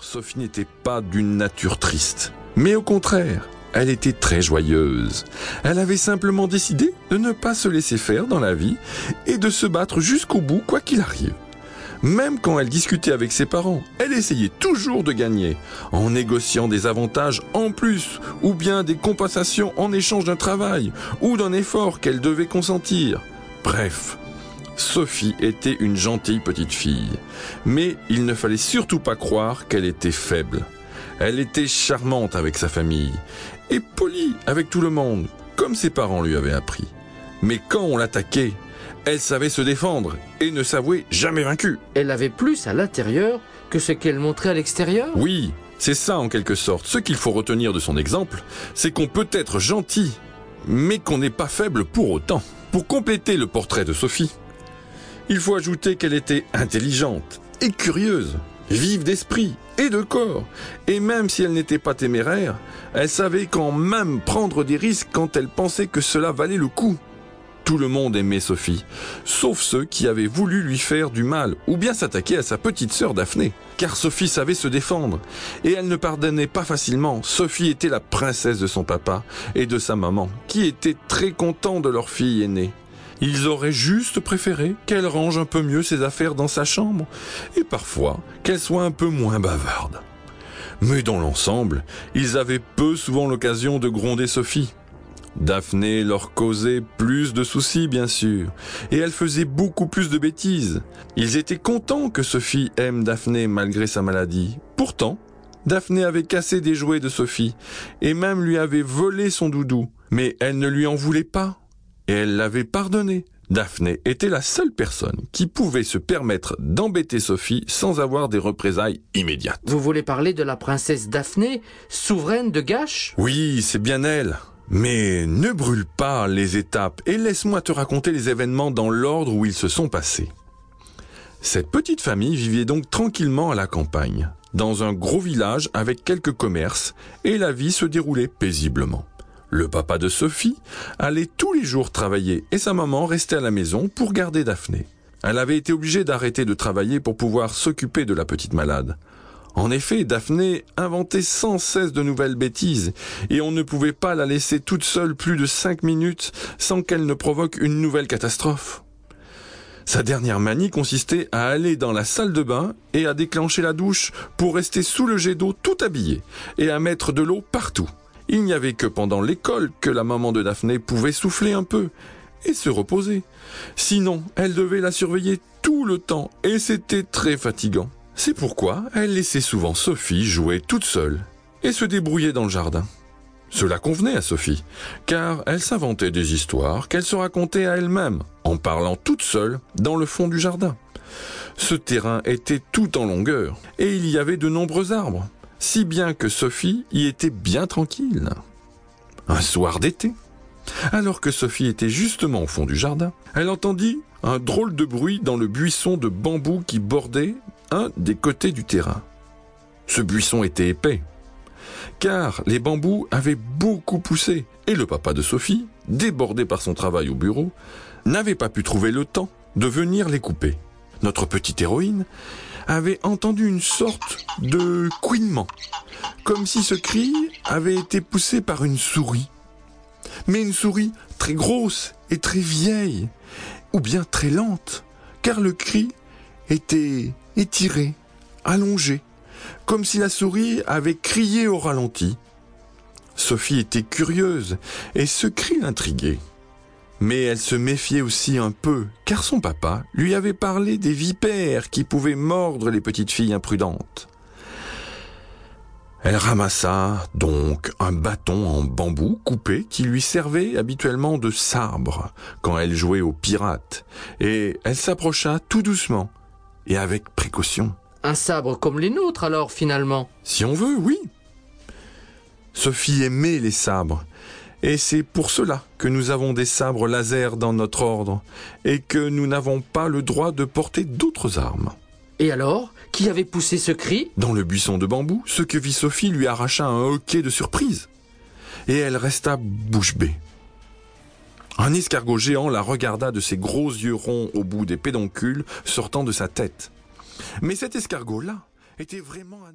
Sophie n'était pas d'une nature triste, mais au contraire, elle était très joyeuse. Elle avait simplement décidé de ne pas se laisser faire dans la vie et de se battre jusqu'au bout quoi qu'il arrive. Même quand elle discutait avec ses parents, elle essayait toujours de gagner, en négociant des avantages en plus, ou bien des compensations en échange d'un travail, ou d'un effort qu'elle devait consentir. Bref, Sophie était une gentille petite fille, mais il ne fallait surtout pas croire qu'elle était faible. Elle était charmante avec sa famille, et polie avec tout le monde, comme ses parents lui avaient appris. Mais quand on l'attaquait, elle savait se défendre et ne s'avouait jamais vaincue. Elle avait plus à l'intérieur que ce qu'elle montrait à l'extérieur? Oui, c'est ça en quelque sorte. Ce qu'il faut retenir de son exemple, c'est qu'on peut être gentil, mais qu'on n'est pas faible pour autant. Pour compléter le portrait de Sophie, il faut ajouter qu'elle était intelligente et curieuse, vive d'esprit et de corps. Et même si elle n'était pas téméraire, elle savait quand même prendre des risques quand elle pensait que cela valait le coup. Tout le monde aimait Sophie, sauf ceux qui avaient voulu lui faire du mal ou bien s'attaquer à sa petite sœur Daphné. Car Sophie savait se défendre et elle ne pardonnait pas facilement. Sophie était la princesse de son papa et de sa maman, qui étaient très contents de leur fille aînée. Ils auraient juste préféré qu'elle range un peu mieux ses affaires dans sa chambre et parfois qu'elle soit un peu moins bavarde. Mais dans l'ensemble, ils avaient peu souvent l'occasion de gronder Sophie. Daphné leur causait plus de soucis, bien sûr, et elle faisait beaucoup plus de bêtises. Ils étaient contents que Sophie aime Daphné malgré sa maladie. Pourtant, Daphné avait cassé des jouets de Sophie, et même lui avait volé son doudou. Mais elle ne lui en voulait pas, et elle l'avait pardonné. Daphné était la seule personne qui pouvait se permettre d'embêter Sophie sans avoir des représailles immédiates. Vous voulez parler de la princesse Daphné, souveraine de Gache? Oui, c'est bien elle. Mais ne brûle pas les étapes et laisse-moi te raconter les événements dans l'ordre où ils se sont passés. Cette petite famille vivait donc tranquillement à la campagne, dans un gros village avec quelques commerces, et la vie se déroulait paisiblement. Le papa de Sophie allait tous les jours travailler et sa maman restait à la maison pour garder Daphné. Elle avait été obligée d'arrêter de travailler pour pouvoir s'occuper de la petite malade. En effet, Daphné inventait sans cesse de nouvelles bêtises, et on ne pouvait pas la laisser toute seule plus de cinq minutes sans qu'elle ne provoque une nouvelle catastrophe. Sa dernière manie consistait à aller dans la salle de bain et à déclencher la douche pour rester sous le jet d'eau tout habillée et à mettre de l'eau partout. Il n'y avait que pendant l'école que la maman de Daphné pouvait souffler un peu et se reposer. Sinon, elle devait la surveiller tout le temps et c'était très fatigant. C'est pourquoi elle laissait souvent Sophie jouer toute seule et se débrouiller dans le jardin. Cela convenait à Sophie, car elle s'inventait des histoires qu'elle se racontait à elle-même, en parlant toute seule dans le fond du jardin. Ce terrain était tout en longueur, et il y avait de nombreux arbres, si bien que Sophie y était bien tranquille. Un soir d'été, alors que Sophie était justement au fond du jardin, elle entendit un drôle de bruit dans le buisson de bambou qui bordait un des côtés du terrain. Ce buisson était épais, car les bambous avaient beaucoup poussé, et le papa de Sophie, débordé par son travail au bureau, n'avait pas pu trouver le temps de venir les couper. Notre petite héroïne avait entendu une sorte de couinement, comme si ce cri avait été poussé par une souris. Mais une souris très grosse et très vieille, ou bien très lente, car le cri était étiré, allongé, comme si la souris avait crié au ralenti. Sophie était curieuse et ce cri l'intriguait. Mais elle se méfiait aussi un peu, car son papa lui avait parlé des vipères qui pouvaient mordre les petites filles imprudentes. Elle ramassa donc un bâton en bambou coupé qui lui servait habituellement de sabre quand elle jouait aux pirates, et elle s'approcha tout doucement et avec précaution. Un sabre comme les nôtres alors finalement? Si on veut, oui. Sophie aimait les sabres, et c'est pour cela que nous avons des sabres laser dans notre ordre, et que nous n'avons pas le droit de porter d'autres armes. Et alors Qui avait poussé ce cri? Dans le buisson de bambou, ce que vit Sophie lui arracha un hoquet de surprise. Et elle resta bouche bée. Un escargot géant la regarda de ses gros yeux ronds au bout des pédoncules sortant de sa tête. Mais cet escargot-là était vraiment un...